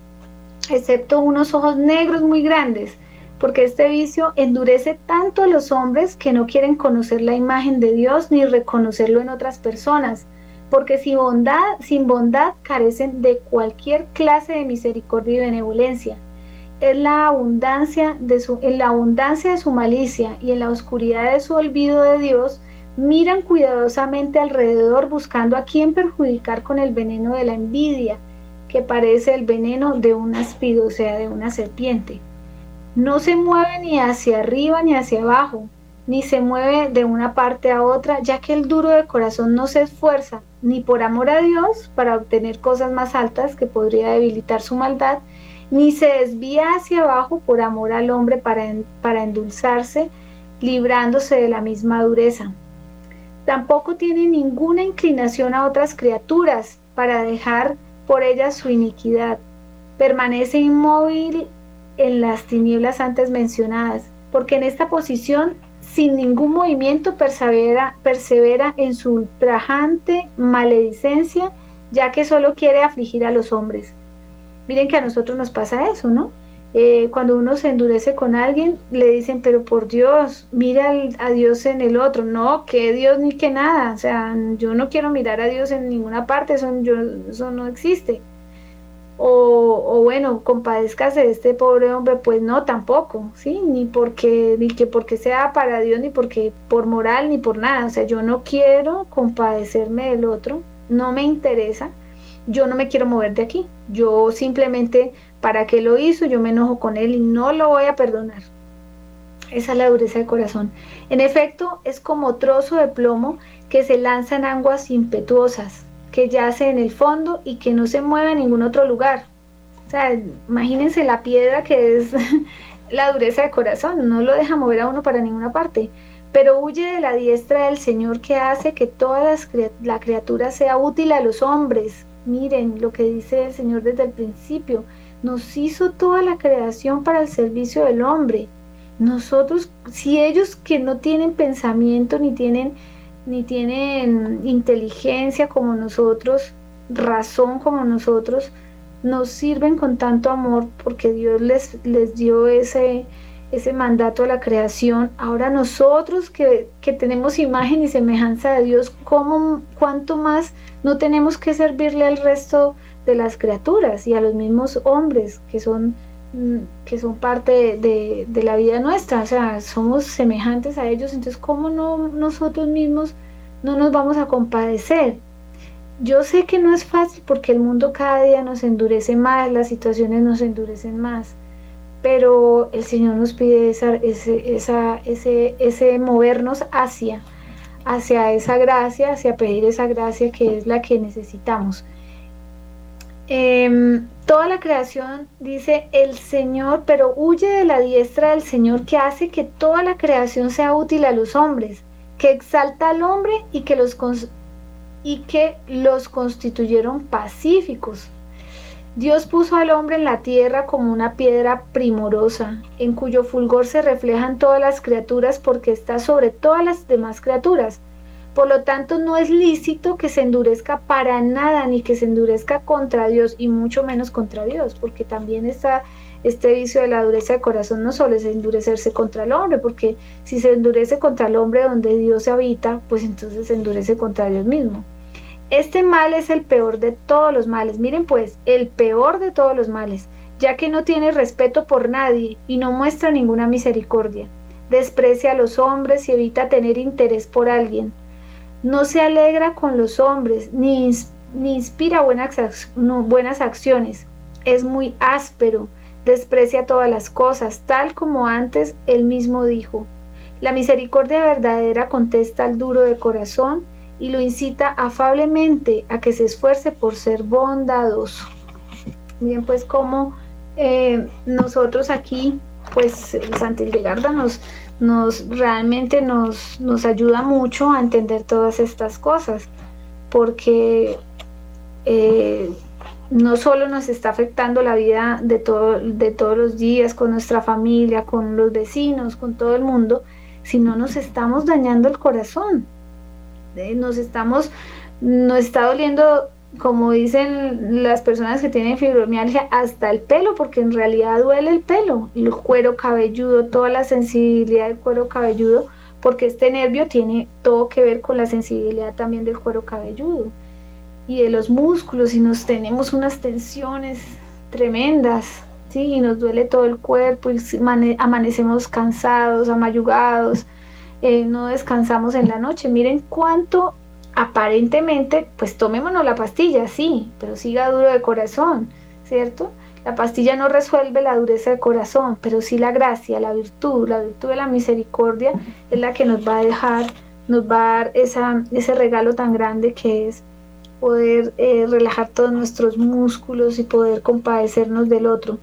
S2: excepto unos ojos negros muy grandes, porque este vicio endurece tanto a los hombres que no quieren conocer la imagen de Dios ni reconocerlo en otras personas, porque sin bondad, sin bondad carecen de cualquier clase de misericordia y benevolencia es la abundancia en la abundancia de su malicia y en la oscuridad de su olvido de Dios, miran cuidadosamente alrededor buscando a quien perjudicar con el veneno de la envidia, que parece el veneno de un aspido, o sea, de una serpiente. No se mueve ni hacia arriba ni hacia abajo, ni se mueve de una parte a otra, ya que el duro de corazón no se esfuerza ni por amor a Dios para obtener cosas más altas que podría debilitar su maldad, ni se desvía hacia abajo por amor al hombre para, para endulzarse, librándose de la misma dureza. Tampoco tiene ninguna inclinación a otras criaturas para dejar por ellas su iniquidad. Permanece inmóvil en las tinieblas antes mencionadas, porque en esta posición, sin ningún movimiento, persevera, persevera en su ultrajante maledicencia, ya que solo quiere afligir a los hombres. Miren que a nosotros nos pasa eso, ¿no? Eh, cuando uno se endurece con alguien, le dicen, pero por Dios, mira a Dios en el otro. No, que Dios ni que nada. O sea, yo no quiero mirar a Dios en ninguna parte, eso, yo, eso no existe. O, o, bueno, compadezcase de este pobre hombre, pues no, tampoco, ¿sí? Ni porque, ni que porque sea para Dios, ni porque por moral, ni por nada. O sea, yo no quiero compadecerme del otro, no me interesa, yo no me quiero mover de aquí. Yo simplemente ¿Para qué lo hizo? Yo me enojo con él y no lo voy a perdonar. Esa es la dureza de corazón. En efecto, es como trozo de plomo que se lanza en aguas impetuosas, que yace en el fondo y que no se mueve a ningún otro lugar. O sea, imagínense la piedra que es [laughs] la dureza de corazón, no lo deja mover a uno para ninguna parte, pero huye de la diestra del Señor que hace que toda la criatura sea útil a los hombres. Miren lo que dice el Señor desde el principio, nos hizo toda la creación para el servicio del hombre. Nosotros, si ellos que no tienen pensamiento ni tienen ni tienen inteligencia como nosotros, razón como nosotros, nos sirven con tanto amor porque Dios les, les dio ese, ese mandato a la creación. Ahora nosotros que, que, tenemos imagen y semejanza de Dios, ¿cómo, ¿cuánto más no tenemos que servirle al resto de las criaturas y a los mismos hombres que son, que son parte de, la vida nuestra, o sea, somos semejantes a ellos, entonces ¿cómo no nosotros mismos no nos vamos a compadecer? Yo sé que no es fácil porque el mundo cada día nos endurece más, las situaciones nos endurecen más, pero el Señor nos pide esa, ese, ese, ese movernos hacia, hacia esa gracia, hacia pedir esa gracia que es la que necesitamos. Em, toda la creación dice el Señor, pero huye de la diestra del Señor que hace que toda la creación sea útil a los hombres, que exalta al hombre y que los, y que los constituyeron pacíficos. Dios puso al hombre en la tierra como una piedra primorosa, en cuyo fulgor se reflejan todas las criaturas porque está sobre todas las demás criaturas. Por lo tanto, no es lícito que se endurezca para nada, ni que se endurezca contra Dios, y mucho menos contra Dios, porque también está este vicio de la dureza de corazón no solo es endurecerse contra el hombre, porque si se endurece contra el hombre donde Dios habita, pues entonces se endurece contra Dios mismo. Este mal es el peor de todos los males. Miren pues, el peor de todos los males, ya que no tiene respeto por nadie y no muestra ninguna misericordia. Desprecia a los hombres y evita tener interés por alguien no se alegra con los hombres, ni, inspira buenas, buenas acciones. Es muy áspero, desprecia todas las cosas, tal como antes él mismo dijo. La misericordia verdadera contesta al duro de corazón y lo incita afablemente a que se esfuerce por ser bondadoso. Bien, pues como eh, nosotros aquí, pues Santa Hildegarda nos, nos realmente nos, nos ayuda mucho a entender todas estas cosas, porque eh, no solo nos está afectando la vida de, todo, de todos los días con nuestra familia, con los vecinos, con todo el mundo, sino nos estamos dañando el corazón. Nos estamos, nos está doliendo como dicen las personas que tienen fibromialgia, hasta el pelo, porque en realidad duele el pelo, el cuero cabelludo, toda la sensibilidad del cuero cabelludo, porque este nervio tiene todo que ver con la sensibilidad también del cuero cabelludo y de los músculos, y nos tenemos unas tensiones tremendas, ¿sí? y nos duele todo el cuerpo, y amanecemos cansados, amayugados, eh, no descansamos en la noche. Miren cuánto aparentemente, pues tomémonos la pastilla, sí, pero siga duro de corazón, ¿cierto? La pastilla no resuelve la dureza de corazón, pero sí la gracia, la virtud, la virtud de la misericordia es la que nos va a dejar, nos va a dar ese regalo tan grande que es poder eh, relajar todos nuestros músculos y poder compadecernos del otro.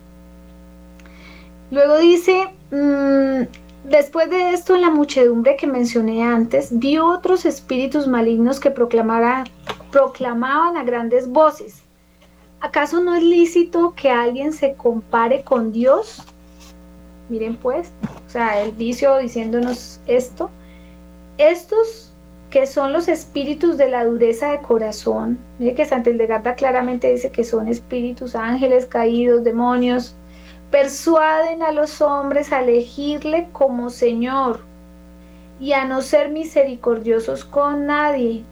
S2: Luego dice, mmm, Después de esto, en la muchedumbre que mencioné antes, vio otros espíritus malignos que proclamaban a grandes voces. ¿Acaso no es lícito que alguien se compare con Dios? Miren pues, o sea, el vicio diciéndonos esto. Estos que son los espíritus de la dureza de corazón, mire que Santa Hildegarda claramente dice que son espíritus, ángeles caídos, demonios, persuaden a los hombres a elegirle como Señor y a no ser misericordiosos con nadie,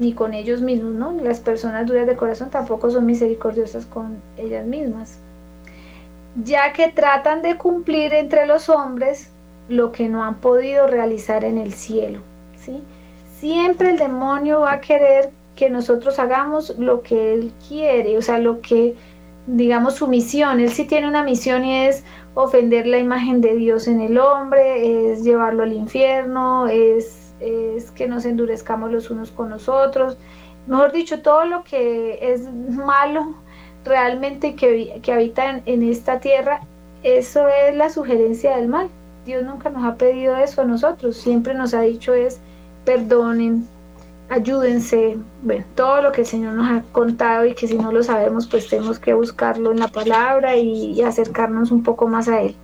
S2: ni con ellos mismos, ¿no? Las personas duras de corazón tampoco son misericordiosas con ellas mismas, ya que tratan de cumplir entre los hombres lo que no han podido realizar en el cielo, ¿sí? Siempre el demonio va a querer que nosotros hagamos lo que él quiere, o sea, lo que, digamos, su misión. Él sí tiene una misión y es ofender la imagen de Dios en el hombre, es llevarlo al infierno, es, es que nos endurezcamos los unos con los otros. Mejor dicho, todo lo que es malo realmente que, que habita en, en esta tierra, eso es la sugerencia del mal. Dios nunca nos ha pedido eso a nosotros, siempre nos ha dicho es perdonen, ayúdense, todo lo que el Señor nos ha contado y que si no lo sabemos, pues tenemos que buscarlo en la palabra y, acercarnos un poco más a Él.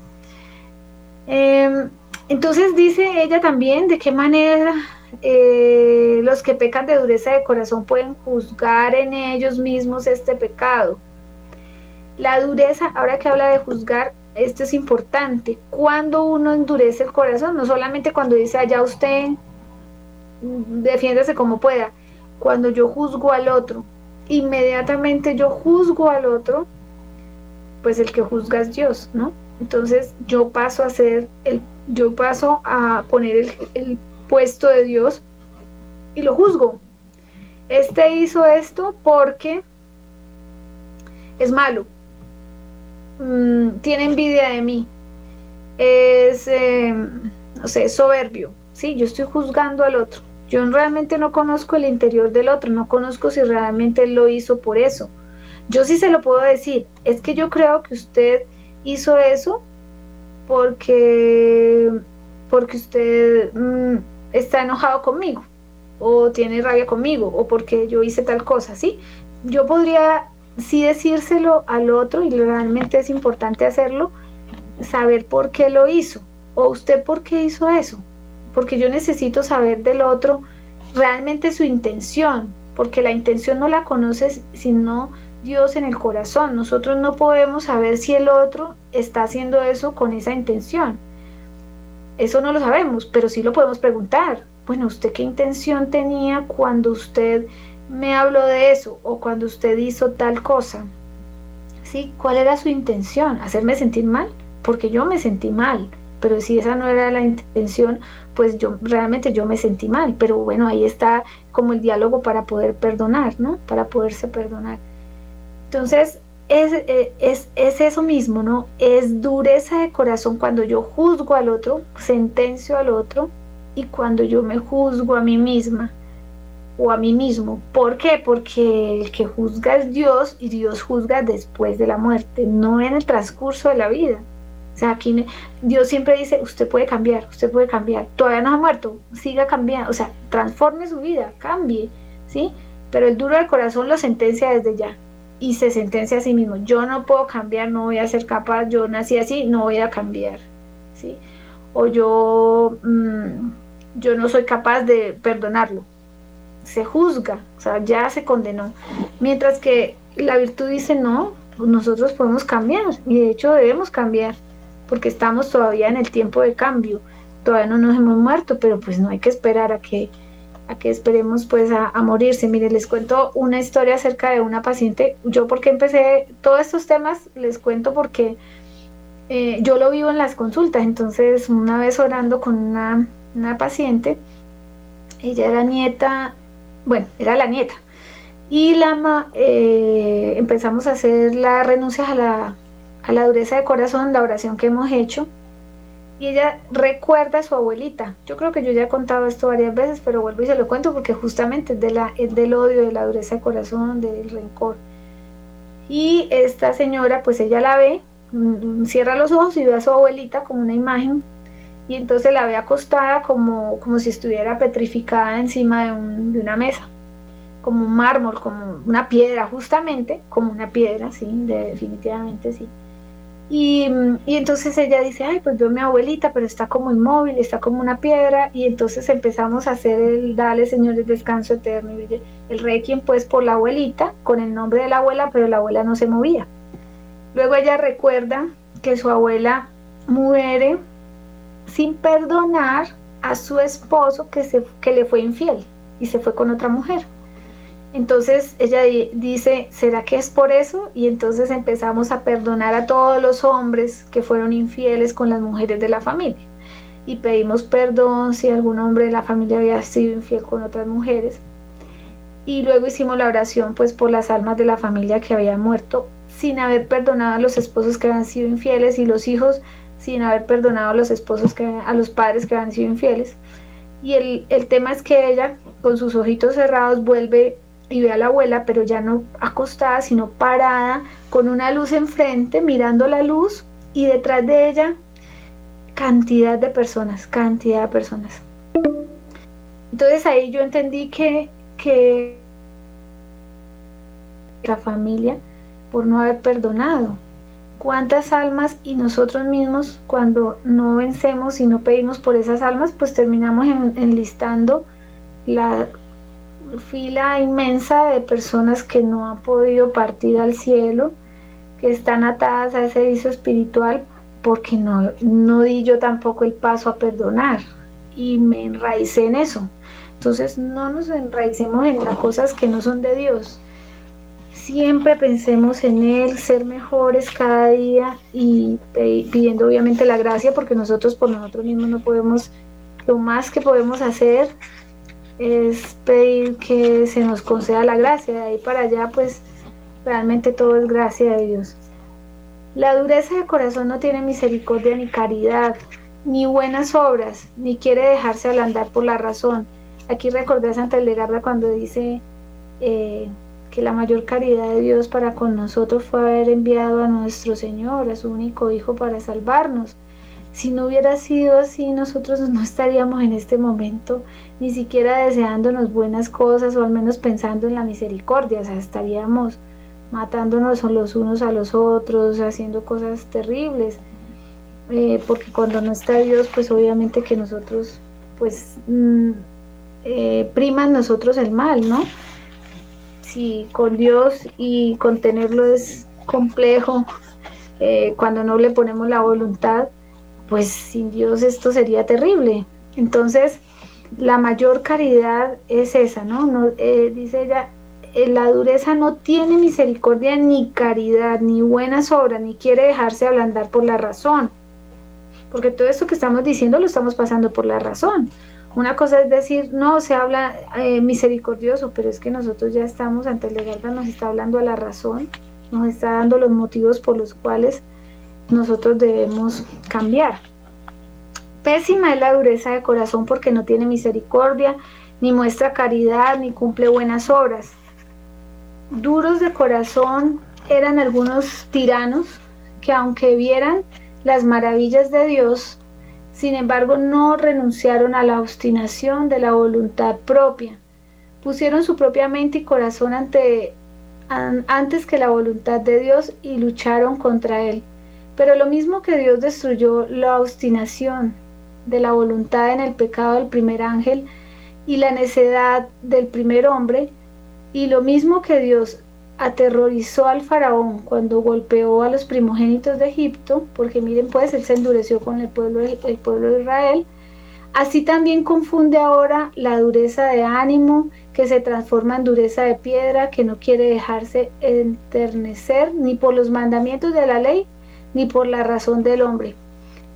S2: Em, entonces dice ella también de qué manera eh, los que pecan de dureza de corazón pueden juzgar en ellos mismos este pecado. La dureza, ahora que habla de juzgar, esto es importante. Cuando uno endurece el corazón, no solamente cuando dice allá usted defiéndase como pueda. Cuando yo juzgo al otro, inmediatamente yo juzgo al otro, pues el que juzga es Dios, ¿no? Entonces yo paso a ser el, yo paso a poner el, el puesto de Dios y lo juzgo. Este hizo esto porque es malo, mm, tiene envidia de mí, es, eh, no sé, soberbio, sí, yo estoy juzgando al otro. Yo realmente no conozco el interior del otro, no conozco si realmente él lo hizo por eso. Yo sí se lo puedo decir, es que yo creo que usted hizo eso porque, porque usted mm, está enojado conmigo o tiene rabia conmigo o porque yo hice tal cosa, ¿sí? Yo podría sí decírselo al otro y realmente es importante hacerlo, saber por qué lo hizo o usted por qué hizo eso porque yo necesito saber del otro realmente su intención, porque la intención no la conoces sino Dios en el corazón. Nosotros no podemos saber si el otro está haciendo eso con esa intención. Eso no lo sabemos, pero sí lo podemos preguntar. Bueno, ¿usted qué intención tenía cuando usted me habló de eso o cuando usted hizo tal cosa? ¿Sí? ¿Cuál era su intención? ¿Hacerme sentir mal? Porque yo me sentí mal pero si esa no era la intención, pues yo realmente yo me sentí mal, pero bueno, ahí está como el diálogo para poder perdonar, ¿no? Para poderse perdonar. Entonces, es, eh, es, es, eso mismo, ¿no? Es dureza de corazón cuando yo juzgo al otro, sentencio al otro, y cuando yo me juzgo a mí misma o a mí mismo. ¿Por qué? Porque el que juzga es Dios y Dios juzga después de la muerte, no en el transcurso de la vida. O sea, aquí Dios siempre dice, usted puede cambiar, usted puede cambiar. Todavía no ha muerto, siga cambiando. O sea, transforme su vida, cambie, ¿sí? Pero el duro del corazón lo sentencia desde ya. Y se sentencia a sí mismo. Yo no puedo cambiar, no voy a ser capaz. Yo nací así, no voy a cambiar, ¿sí? O yo, mm, yo no soy capaz de perdonarlo. Se juzga, o sea, ya se condenó. Mientras que la virtud dice, no, nosotros podemos cambiar. Y de hecho debemos cambiar porque estamos todavía en el tiempo de cambio, todavía no nos hemos muerto, pero pues no hay que esperar a que, a que esperemos pues a, morirse. Mire, les cuento una historia acerca de una paciente, yo porque empecé todos estos temas, les cuento porque eh, yo lo vivo en las consultas, entonces una vez orando con una, paciente, ella era nieta, bueno, era la nieta, y la eh, empezamos a hacer las renuncias a la a la dureza de corazón, la oración que hemos hecho. Y ella recuerda a su abuelita. Yo creo que yo ya he contado esto varias veces, pero vuelvo y se lo cuento porque justamente es, de la, es del odio, de la dureza de corazón, del rencor. Y esta señora, pues ella la ve, mm, cierra los ojos y ve a su abuelita como una imagen. Y entonces la ve acostada como, como si estuviera petrificada encima de, de una mesa como un mármol, como una piedra, justamente como una piedra, sí, definitivamente sí. Y, entonces ella dice, ay, pues veo a mi abuelita, pero está como inmóvil, está como una piedra. Y entonces empezamos a hacer el Dale, Señor, el descanso eterno. Y el requiem, pues, por la abuelita, con el nombre de la abuela, pero la abuela no se movía. Luego ella recuerda que su abuela muere sin perdonar a su esposo que, se, que le fue infiel y se fue con otra mujer. Entonces ella dice, ¿será que es por eso? Y entonces empezamos a perdonar a todos los hombres que fueron infieles con las mujeres de la familia. Y pedimos perdón si algún hombre de la familia había sido infiel con otras mujeres. Y luego hicimos la oración pues por las almas de la familia que había muerto sin haber perdonado a los esposos que habían sido infieles y los hijos sin haber perdonado a los esposos que a los padres que habían sido infieles. Y el, el tema es que ella con sus ojitos cerrados vuelve y ve a la abuela, pero ya no acostada, sino parada, con una luz enfrente, mirando la luz, y detrás de ella cantidad de personas, cantidad de personas. Entonces ahí yo entendí que, que la familia, por no haber perdonado, cuántas almas y nosotros mismos cuando no vencemos y no pedimos por esas almas, pues terminamos enlistando la fila inmensa de personas que no han podido partir al cielo, que están atadas a ese vicio espiritual porque no, no di yo tampoco el paso a perdonar y me enraicé en eso. Entonces no nos enraicemos en las cosas que no son de Dios. Siempre pensemos en Él, ser mejores cada día y pidiendo obviamente la gracia porque nosotros por nosotros mismos no podemos, lo más que podemos hacer es pedir que se nos conceda la gracia. De ahí para allá, pues realmente todo es gracia de Dios. La dureza de corazón no tiene misericordia ni caridad, ni buenas obras, ni quiere dejarse ablandar por la razón. Aquí recordé a Santa Elegarda cuando dice eh, que la mayor caridad de Dios para con nosotros fue haber enviado a nuestro Señor, a su único Hijo, para salvarnos. Si no hubiera sido así, nosotros no estaríamos en este momento ni siquiera deseándonos buenas cosas o al menos pensando en la misericordia, o sea, estaríamos matándonos los unos a los otros, haciendo cosas terribles, eh, porque cuando no está Dios, pues obviamente que nosotros, pues, mm, eh, priman nosotros el mal, ¿no? Si con Dios y contenerlo es complejo, eh, cuando no le ponemos la voluntad, pues sin Dios esto sería terrible. Entonces, la mayor caridad es esa, ¿no? no eh, dice ella, eh, la dureza no tiene misericordia ni caridad, ni buenas obras, ni quiere dejarse ablandar por la razón. Porque todo esto que estamos diciendo lo estamos pasando por la razón. Una cosa es decir, no, se habla eh, misericordioso, pero es que nosotros ya estamos ante el legal, nos está hablando a la razón, nos está dando los motivos por los cuales nosotros debemos cambiar. Pésima es la dureza de corazón porque no tiene misericordia, ni muestra caridad, ni cumple buenas obras. Duros de corazón eran algunos tiranos que aunque vieran las maravillas de Dios, sin embargo no renunciaron a la obstinación de la voluntad propia. Pusieron su propia mente y corazón ante, antes que la voluntad de Dios y lucharon contra él. Pero lo mismo que Dios destruyó la obstinación de la voluntad en el pecado del primer ángel y la necedad del primer hombre, y lo mismo que Dios aterrorizó al faraón cuando golpeó a los primogénitos de Egipto, porque miren pues él se endureció con el pueblo, el pueblo de Israel, así también confunde ahora la dureza de ánimo que se transforma en dureza de piedra, que no quiere dejarse enternecer ni por los mandamientos de la ley, ni por la razón del hombre.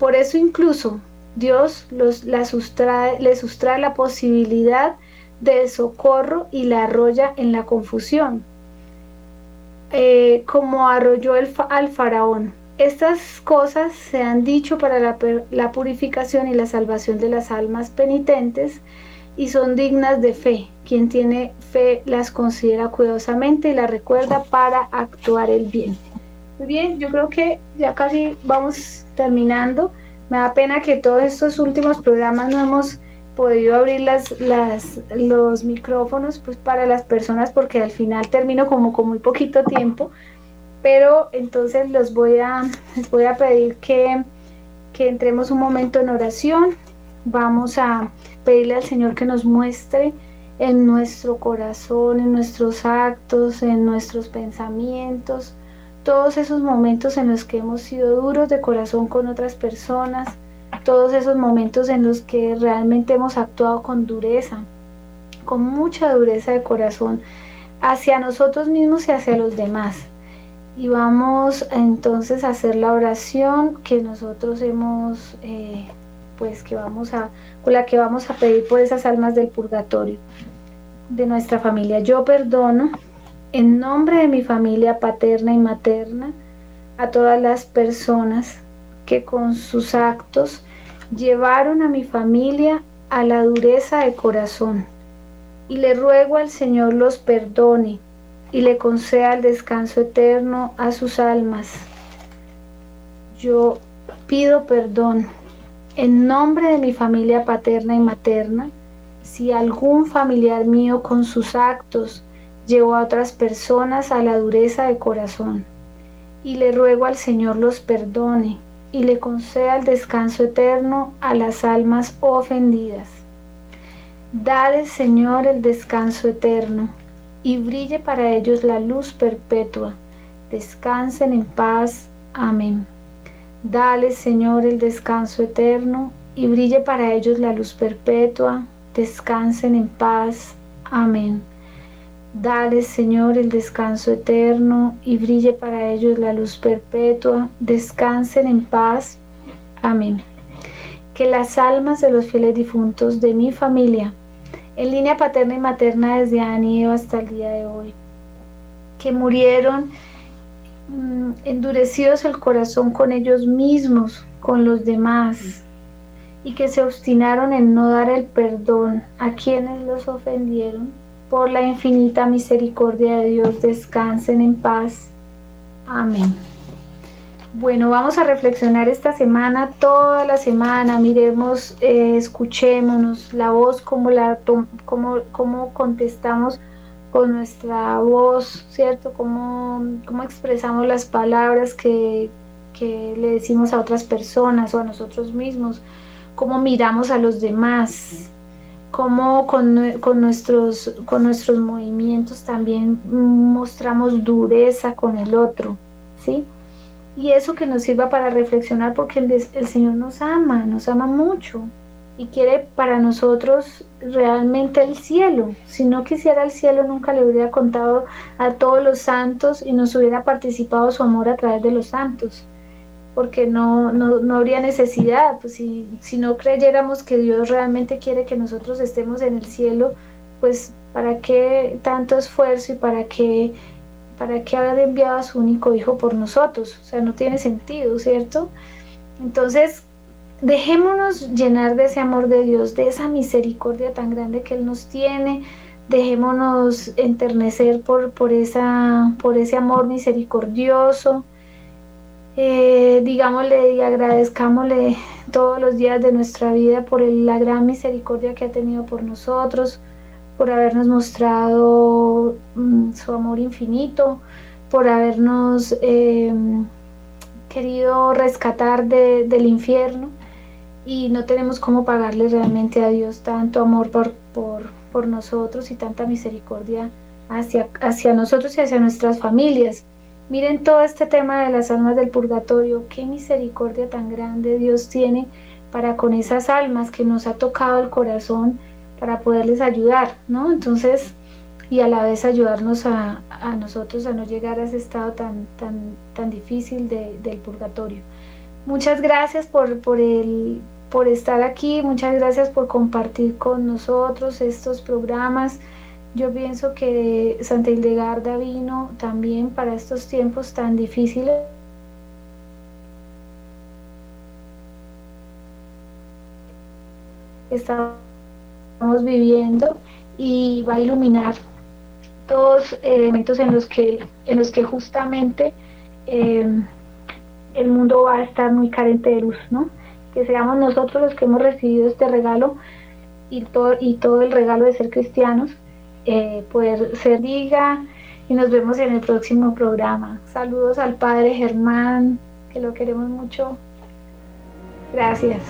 S2: Por eso incluso Dios los, sustrae, le sustrae la posibilidad de socorro y la arrolla en la confusión, eh, como arrolló al faraón. Estas cosas se han dicho para la purificación y la salvación de las almas penitentes y son dignas de fe. Quien tiene fe las considera cuidadosamente y las recuerda para actuar el bien. Muy bien, yo creo que ya casi vamos terminando. Me da pena que todos estos últimos programas no hemos podido abrir las, los micrófonos pues para las personas porque al final termino como con muy poquito tiempo. Pero entonces los voy a, les voy a pedir que, que entremos un momento en oración. Vamos a pedirle al Señor que nos muestre en nuestro corazón, en nuestros actos, en nuestros pensamientos, todos esos momentos en los que hemos sido duros de corazón con otras personas, todos esos momentos en los que realmente hemos actuado con dureza, con mucha dureza de corazón hacia nosotros mismos y hacia los demás. Y vamos entonces a hacer la oración que nosotros hemos, eh, pues que vamos a, con la que vamos a pedir por esas almas del purgatorio de nuestra familia. Yo perdono en nombre de mi familia paterna y materna a todas las personas que con sus actos llevaron a mi familia a la dureza de corazón. Y le ruego al Señor los perdone y le conceda el descanso eterno a sus almas. Yo pido perdón en nombre de mi familia paterna y materna si algún familiar mío con sus actos llevó a otras personas a la dureza de corazón. Y le ruego al Señor los perdone y le conceda el descanso eterno a las almas ofendidas. Dale, Señor, el descanso eterno y brille para ellos la luz perpetua. Descansen en paz. Amén. Dale, Señor, el descanso eterno y brille para ellos la luz perpetua. Descansen en paz. Amén. Dale, Señor, el descanso eterno y brille para ellos la luz perpetua. Descansen en paz. Amén. Que las almas de los fieles difuntos de mi familia, en línea paterna y materna desde Adán hasta el día de hoy, que murieron mm, endurecidos el corazón con ellos mismos, con los demás, y que se obstinaron en no dar el perdón a quienes los ofendieron por la infinita misericordia de Dios, descansen en paz. Amén. Bueno, vamos a reflexionar esta semana, toda la semana, miremos, eh, escuchémonos la voz, cómo, la, cómo, cómo contestamos con nuestra voz, ¿cierto? Cómo, cómo expresamos las palabras que, que le decimos a otras personas o a nosotros mismos, cómo miramos a los demás, cómo con, nuestros, con nuestros movimientos también mostramos dureza con el otro, ¿sí? Y eso que nos sirva para reflexionar porque el, el Señor nos ama, nos ama mucho y quiere para nosotros realmente el cielo. Si no quisiera el cielo, nunca le hubiera contado a todos los santos y nos hubiera participado su amor a través de los santos porque no, no, habría necesidad, pues si, si no creyéramos que Dios realmente quiere que nosotros estemos en el cielo, pues para qué tanto esfuerzo y para qué, para qué haber enviado a su único hijo por nosotros, o sea, no tiene sentido, ¿cierto? Entonces, dejémonos llenar de ese amor de Dios, de esa misericordia tan grande que Él nos tiene, dejémonos enternecer por, por, esa, por ese amor misericordioso, eh, digámosle y agradezcámosle todos los días de nuestra vida por la gran misericordia que ha tenido por nosotros, por habernos mostrado mm, su amor infinito, por habernos em, querido rescatar del infierno y no tenemos cómo pagarle realmente a Dios tanto amor por, por, por nosotros y tanta misericordia hacia, hacia nosotros y hacia nuestras familias. Miren todo este tema de las almas del purgatorio, qué misericordia tan grande Dios tiene para con esas almas que nos ha tocado el corazón para poderles ayudar, ¿no? Entonces, y a la vez ayudarnos a, nosotros a no llegar a ese estado tan, tan, tan difícil del purgatorio. Muchas gracias por, por, el, por estar aquí, muchas gracias por compartir con nosotros estos programas. Yo pienso que Santa Hildegarda vino también para estos tiempos tan difíciles. Estamos viviendo y va a iluminar todos elementos en los que, en los que justamente eh, el mundo va a estar muy carente de luz, ¿no? Que seamos nosotros los que hemos recibido este regalo y todo, y todo el regalo de ser cristianos eh, poder ser diga y nos vemos en el próximo programa. Saludos al padre Germán, que lo queremos mucho. Gracias.